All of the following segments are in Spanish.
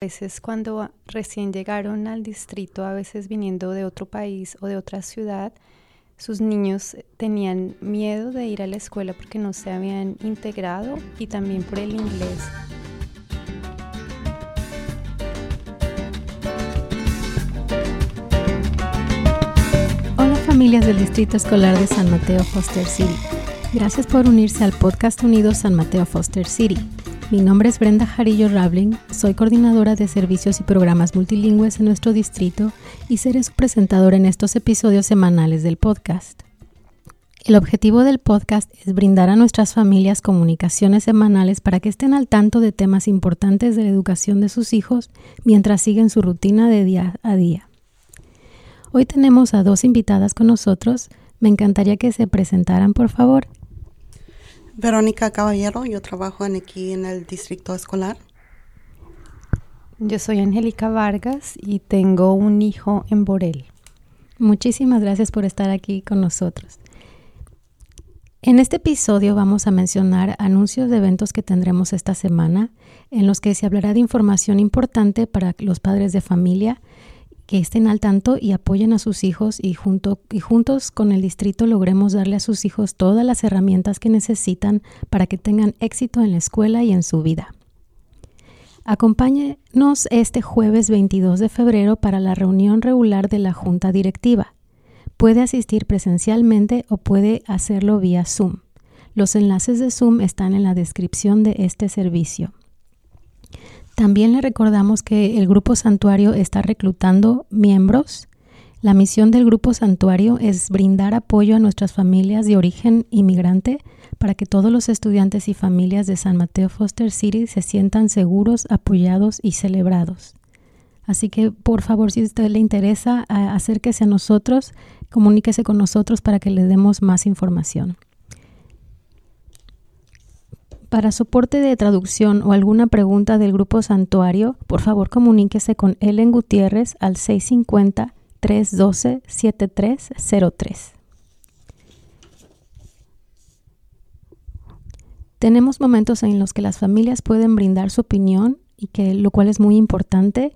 A veces cuando recién llegaron al distrito, a veces viniendo de otro país o de otra ciudad, sus niños tenían miedo de ir a la escuela porque no se habían integrado y también por el inglés. Hola familias del Distrito Escolar de San Mateo Foster City. Gracias por unirse al podcast Unidos San Mateo Foster City. Mi nombre es Brenda Jarillo Rabling, soy coordinadora de servicios y programas multilingües en nuestro distrito y seré su presentadora en estos episodios semanales del podcast. El objetivo del podcast es brindar a nuestras familias comunicaciones semanales para que estén al tanto de temas importantes de la educación de sus hijos mientras siguen su rutina de día a día. Hoy tenemos a dos invitadas con nosotros. Me encantaría que se presentaran, por favor. Verónica Caballero, yo trabajo aquí en el distrito escolar. Yo soy Angélica Vargas y tengo un hijo en Borel. Muchísimas gracias por estar aquí con nosotros. En este episodio vamos a mencionar anuncios de eventos que tendremos esta semana, en los que se hablará de información importante para los padres de familia que estén al tanto y apoyen a sus hijos y, junto, y juntos con el distrito logremos darle a sus hijos todas las herramientas que necesitan para que tengan éxito en la escuela y en su vida. Acompáñenos este jueves 22 de febrero para la reunión regular de la Junta Directiva. Puede asistir presencialmente o puede hacerlo vía Zoom. Los enlaces de Zoom están en la descripción de este servicio. También le recordamos que el Grupo Santuario está reclutando miembros. La misión del Grupo Santuario es brindar apoyo a nuestras familias de origen inmigrante para que todos los estudiantes y familias de San Mateo Foster City se sientan seguros, apoyados y celebrados. Así que, por favor, si a usted le interesa, acérquese a nosotros, comuníquese con nosotros para que le demos más información. Para soporte de traducción o alguna pregunta del Grupo Santuario, por favor comuníquese con Ellen Gutiérrez al 650-312-7303. Tenemos momentos en los que las familias pueden brindar su opinión y que lo cual es muy importante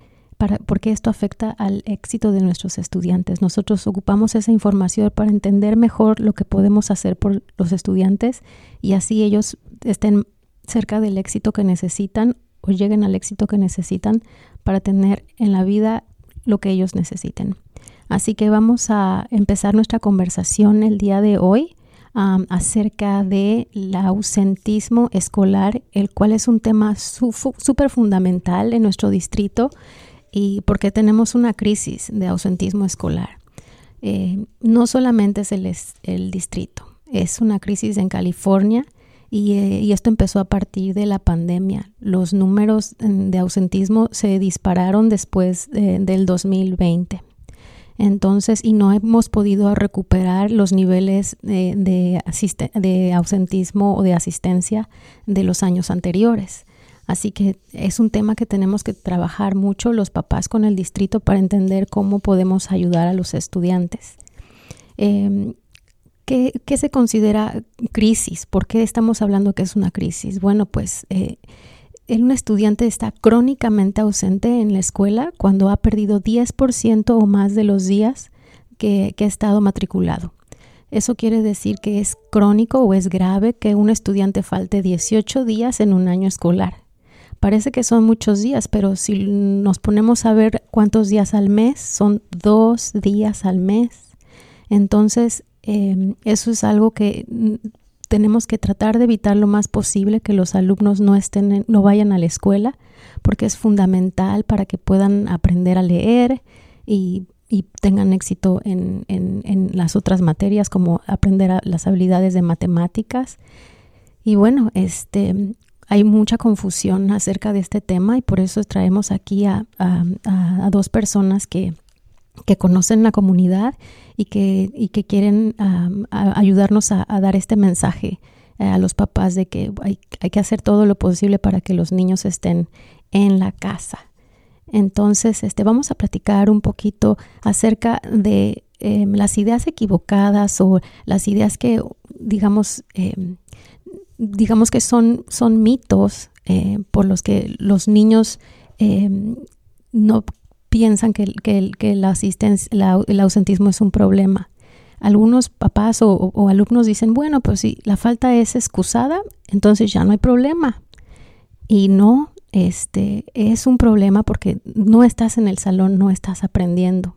porque esto afecta al éxito de nuestros estudiantes. Nosotros ocupamos esa información para entender mejor lo que podemos hacer por los estudiantes y así ellos estén cerca del éxito que necesitan o lleguen al éxito que necesitan para tener en la vida lo que ellos necesiten. Así que vamos a empezar nuestra conversación el día de hoy acerca del ausentismo escolar, el cual es un tema súper fundamental en nuestro distrito y porque tenemos una crisis de ausentismo escolar. Eh, no solamente es el, distrito, es una crisis en California eh, y, esto empezó a partir de la pandemia. Los números mm, de ausentismo se dispararon después del 2020. Entonces, y no hemos podido recuperar los niveles de, de, ausentismo o de asistencia de los años anteriores. Así que es un tema que tenemos que trabajar mucho los papás con el distrito para entender cómo podemos ayudar a los estudiantes. Em, ¿Qué, se considera crisis? ¿Por qué estamos hablando que es una crisis? Bueno, pues eh, un estudiante está crónicamente ausente en la escuela cuando ha perdido 10% o más de los días que, ha estado matriculado. Eso quiere decir que es crónico o es grave que un estudiante falte 18 días en un año escolar. Parece que son muchos días, pero si nos ponemos a ver cuántos días al mes, son dos días al mes. Entonces, Em, eso es algo que mm, tenemos que tratar de evitar lo más posible que los alumnos no estén no vayan a la escuela porque es fundamental para que puedan aprender a leer y, tengan éxito en, las otras materias como aprender las habilidades de matemáticas y bueno este hay mucha confusión acerca de este tema y por eso traemos aquí a dos personas que que conocen la comunidad y que, y que quieren ayudarnos a, dar este mensaje eh, a los papás de que hay, que hacer todo lo posible para que los niños estén en la casa. Entonces, este, vamos a platicar un poquito acerca de em, las ideas equivocadas o las ideas que, digamos, em, digamos que son, son mitos eh, por los que los niños em, no piensan que, que, el ausentismo es un problema. Algunos papás o, alumnos dicen, bueno, pues si la falta es excusada, entonces ya no hay problema. Y no, este, es un problema porque no estás en el salón, no estás aprendiendo.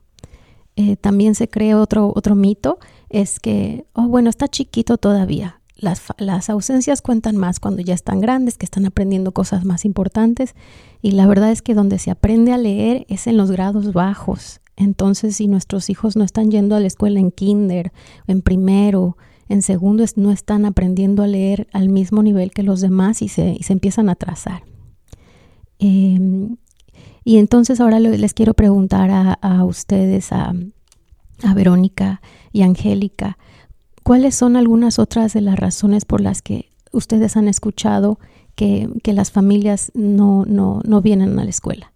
Eh, también se cree otro, otro mito, es que, oh, bueno, está chiquito todavía. Las, las, ausencias cuentan más cuando ya están grandes, que están aprendiendo cosas más importantes. Y la verdad es que donde se aprende a leer es en los grados bajos. Entonces, si nuestros hijos no están yendo a la escuela en kinder, en primero, en segundo, no están aprendiendo a leer al mismo nivel que los demás y se, se empiezan a atrasar. Em, y entonces ahora les quiero preguntar a, ustedes, a, Verónica y Angélica, ¿cuáles son algunas otras de las razones por las que ustedes han escuchado que, las familias no, no, vienen a la escuela?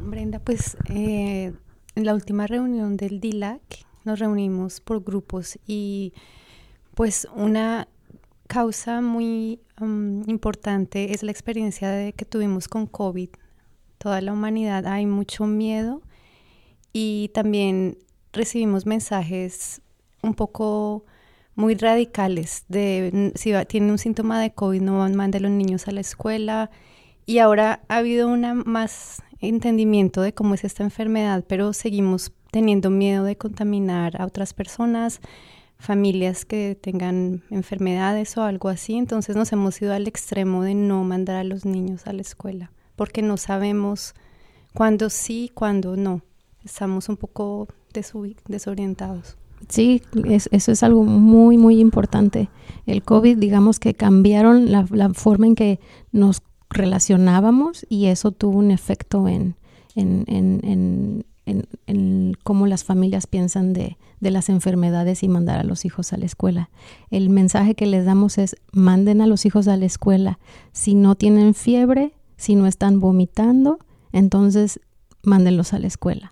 Brenda, pues eh, en la última reunión del DILAC nos reunimos por grupos y pues una causa muy um, importante es la experiencia que tuvimos con COVID. Toda la humanidad hay mucho miedo y también recibimos mensajes un poco muy radicales de si tiene un síntoma de COVID no mande a los niños a la escuela y ahora ha habido un más entendimiento de cómo es esta enfermedad, pero seguimos teniendo miedo de contaminar a otras personas, familias que tengan enfermedades o algo así, entonces nos hemos ido al extremo de no mandar a los niños a la escuela, porque no sabemos cuándo sí, cuándo no. Estamos un poco desorientados. Sí, eso es algo muy, muy importante. El COVID, digamos que cambiaron la, forma en que nos relacionábamos y eso tuvo un efecto en, en, en, en, cómo las familias piensan de, de, las enfermedades y mandar a los hijos a la escuela. El mensaje que les damos es manden a los hijos a la escuela. Si no tienen fiebre, si no están vomitando, entonces mándenlos a la escuela.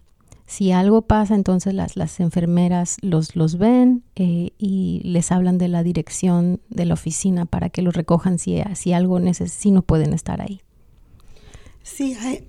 Si algo pasa, entonces las, las enfermeras los, los ven eh, y les hablan de la dirección de la oficina para que los recojan si, si algo necesitan, si no pueden estar ahí. Sí, hay,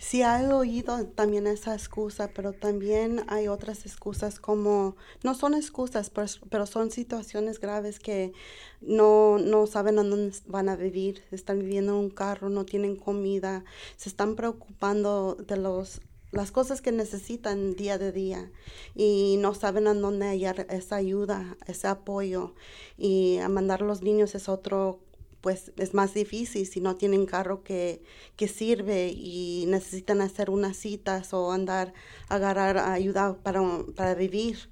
Sí, he oído también esa excusa, pero también hay otras excusas como, no son excusas, pero, son situaciones graves que no, no saben a dónde van a vivir, están viviendo en un carro, no tienen comida, se están preocupando de los las cosas que necesitan día de día y no saben a dónde hallar esa ayuda, ese apoyo. Y a mandar a los niños es otro pues es más difícil si no tienen carro que, que sirve y necesitan hacer unas citas o andar agarrar ayuda para, para vivir.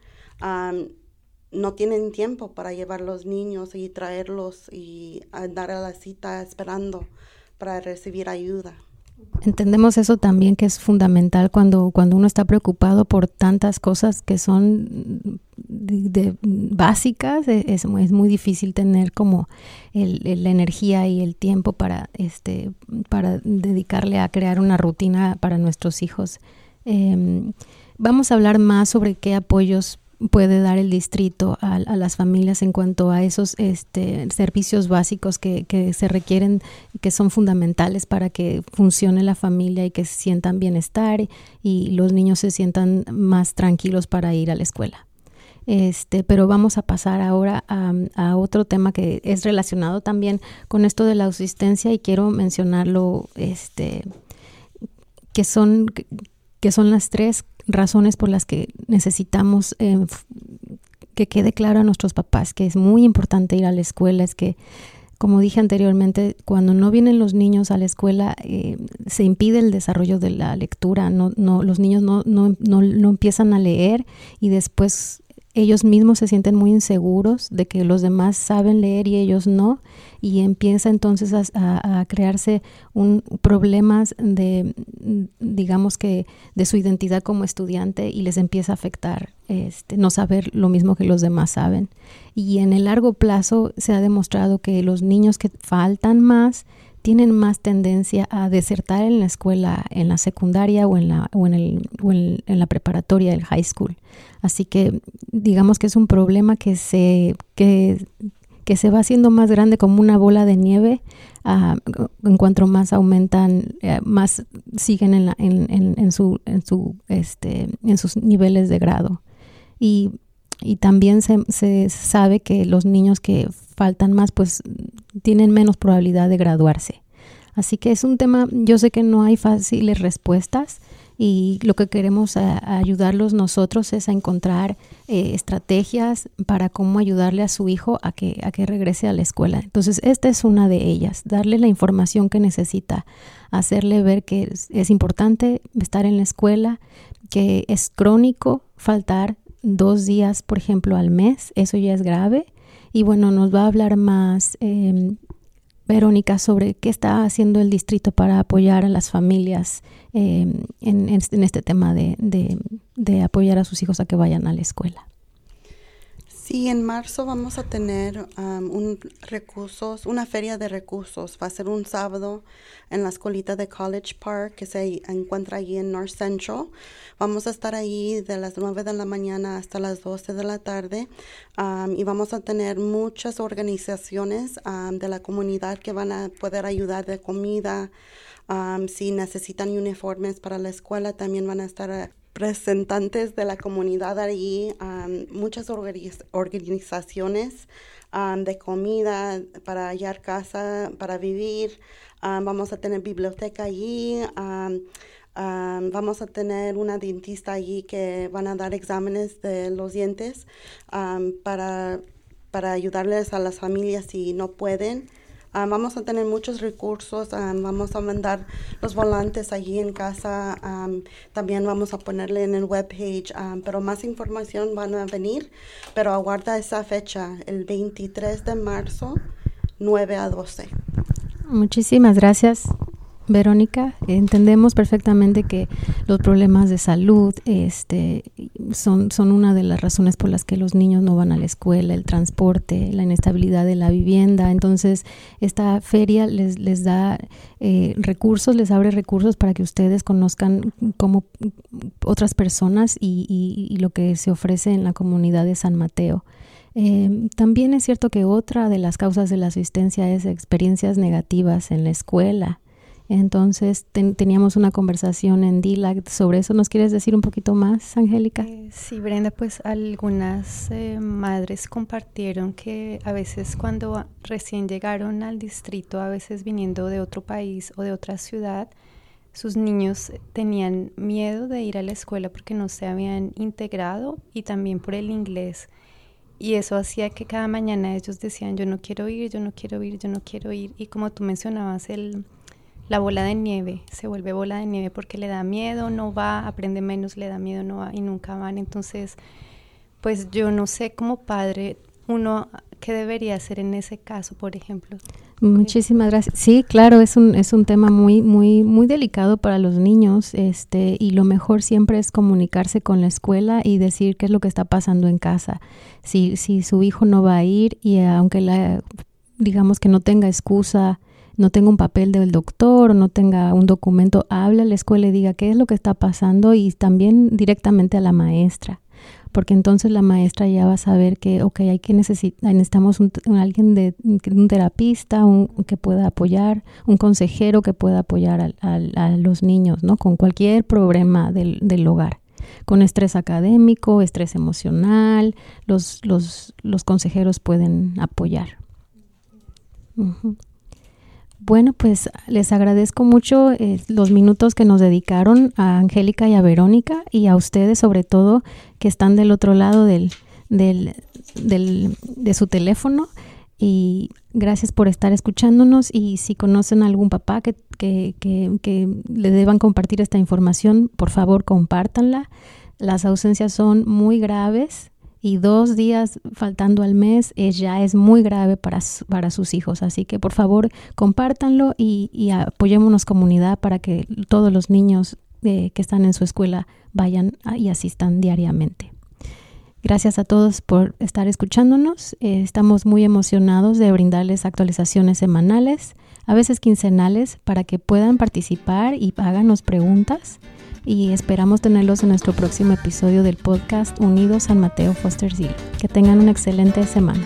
no tienen tiempo para llevar los niños y traerlos y andar a la cita esperando para recibir ayuda. Entendemos eso también que es fundamental cuando, cuando uno está preocupado por tantas cosas que son básicas, e, es, es, muy difícil tener como el, la energía y el tiempo para, este, para dedicarle a crear una rutina para nuestros hijos. Em, vamos a hablar más sobre qué apoyos puede dar el distrito a, las familias en cuanto a esos este, servicios básicos que, se requieren, que son fundamentales para que funcione la familia y que se sientan bienestar y los niños se sientan más tranquilos para ir a la escuela. Este, pero vamos a pasar ahora a, a, otro tema que es relacionado también con esto de la asistencia y quiero mencionarlo, este, que son, que son las tres razones por las que necesitamos eh, que quede claro a nuestros papás que es muy importante ir a la escuela, es que, como dije anteriormente, cuando no vienen los niños a la escuela eh, se impide el desarrollo de la lectura, no, no, los niños no, no, no, no empiezan a leer y después ellos mismos se sienten muy inseguros de que los demás saben leer y ellos no, y empieza entonces a, crearse un problemas de, digamos que, de su identidad como estudiante y les empieza a afectar este, no saber lo mismo que los demás saben. Y en el largo plazo se ha demostrado que los niños que faltan más tienen más tendencia a desertar en la escuela, en la secundaria o en la, o en, el, o en, la preparatoria, el high school. Así que digamos que es un problema que se, que, que se va haciendo más grande como una bola de nieve ah, en cuanto más aumentan, eh, más siguen en, en, su, en, su, este, en sus niveles de grado. Y, y también se, se sabe que los niños que faltan más, pues tienen menos probabilidad de graduarse. Así que es un tema, yo sé que no hay fáciles respuestas, y lo que queremos ayudarlos nosotros es a encontrar eh, estrategias para cómo ayudarle a su hijo a que, a que regrese a la escuela. Entonces, esta es una de ellas, darle la información que necesita, hacerle ver que es, importante estar en la escuela, que es crónico faltar dos días, por ejemplo, al mes, eso ya es grave. Y bueno, nos va a hablar más em, Verónica, sobre qué está haciendo el distrito para apoyar a las familias em, en, este tema de apoyar a sus hijos a que vayan a la escuela. Sí, en marzo vamos a tener un recursos, una feria de recursos. Va a ser un sábado en la escuelita de College Park que se encuentra allí en North Central. Vamos a estar ahí de las 9 de la mañana hasta las 12 de la tarde y vamos a tener muchas organizaciones de la comunidad que van a poder ayudar de comida. si necesitan uniformes para la escuela, también van a estar representantes de la comunidad allí, muchas organizaciones de comida para hallar casa, para vivir. vamos a tener biblioteca allí. vamos a tener una dentista allí que van a dar exámenes de los dientes para, para ayudarles a las familias si no pueden. Ah, vamos a tener muchos recursos, ah, vamos a mandar los volantes allí en casa, también vamos a ponerle en el webpage, pero más información van a venir, pero aguarda esa fecha, el 23 de marzo, 9 a 12. Muchísimas gracias. Verónica, entendemos perfectamente que los problemas de salud este, son, son una de las razones por las que los niños no van a la escuela, el transporte, la inestabilidad de la vivienda. Entonces, esta feria les, les da eh, recursos, les abre recursos para que ustedes conozcan como otras personas y, y, lo que se ofrece en la comunidad de San Mateo. Eh, también es cierto que otra de las causas de la asistencia es experiencias negativas en la escuela. Entonces teníamos una conversación en DILAC sobre eso. ¿Nos quieres decir un poquito más, Angélica? Eh, sí, Brenda, pues algunas eh, madres compartieron que a veces cuando recién llegaron al distrito, a veces viniendo de otro país o de otra ciudad, sus niños tenían miedo de ir a la escuela porque no se habían integrado y también por el inglés. Y eso hacía que cada mañana ellos decían, yo no quiero ir, yo no quiero ir, yo no quiero ir. Y como tú mencionabas, el la bola de nieve, se vuelve bola de nieve porque le da miedo, no va, aprende menos, le da miedo, no va y nunca van. Entonces, pues yo no sé como padre uno qué debería hacer en ese caso, por ejemplo. Muchísimas gracias. Sí, claro, es un, es un tema muy, muy, muy delicado para los niños, este, y lo mejor siempre es comunicarse con la escuela y decir qué es lo que está pasando en casa. Si, si su hijo no va a ir y aunque la, digamos que no tenga excusa, no tenga un papel del doctor no tenga un documento, habla a la escuela y diga qué es lo que está pasando y también directamente a la maestra, porque entonces la maestra ya va a saber que, ok, hay que necesitar, necesitamos un, alguien de un terapista un, que pueda apoyar, un consejero que pueda apoyar a, los niños, ¿no? Con cualquier problema del, del hogar con estrés académico, estrés emocional, los, los, los consejeros pueden apoyar. Bueno, pues les agradezco mucho eh, los minutos que nos dedicaron a Angélica y a Verónica y a ustedes sobre todo que están del otro lado del, del, del, de su teléfono y gracias por estar escuchándonos y si conocen a algún papá que, que, que, que le deban compartir esta información, por favor compártanla. Las ausencias son muy graves y dos días faltando al mes ya es muy grave para, para sus hijos. Así que por favor compártanlo y, y apoyémonos comunidad para que todos los niños eh, que están en su escuela vayan y asistan diariamente. Gracias a todos por estar escuchándonos. Eh, estamos muy emocionados de brindarles actualizaciones semanales, a veces quincenales, para que puedan participar y háganos preguntas y esperamos tenerlos en nuestro próximo episodio del podcast Unidos San Mateo Foster City. Que tengan una excelente semana.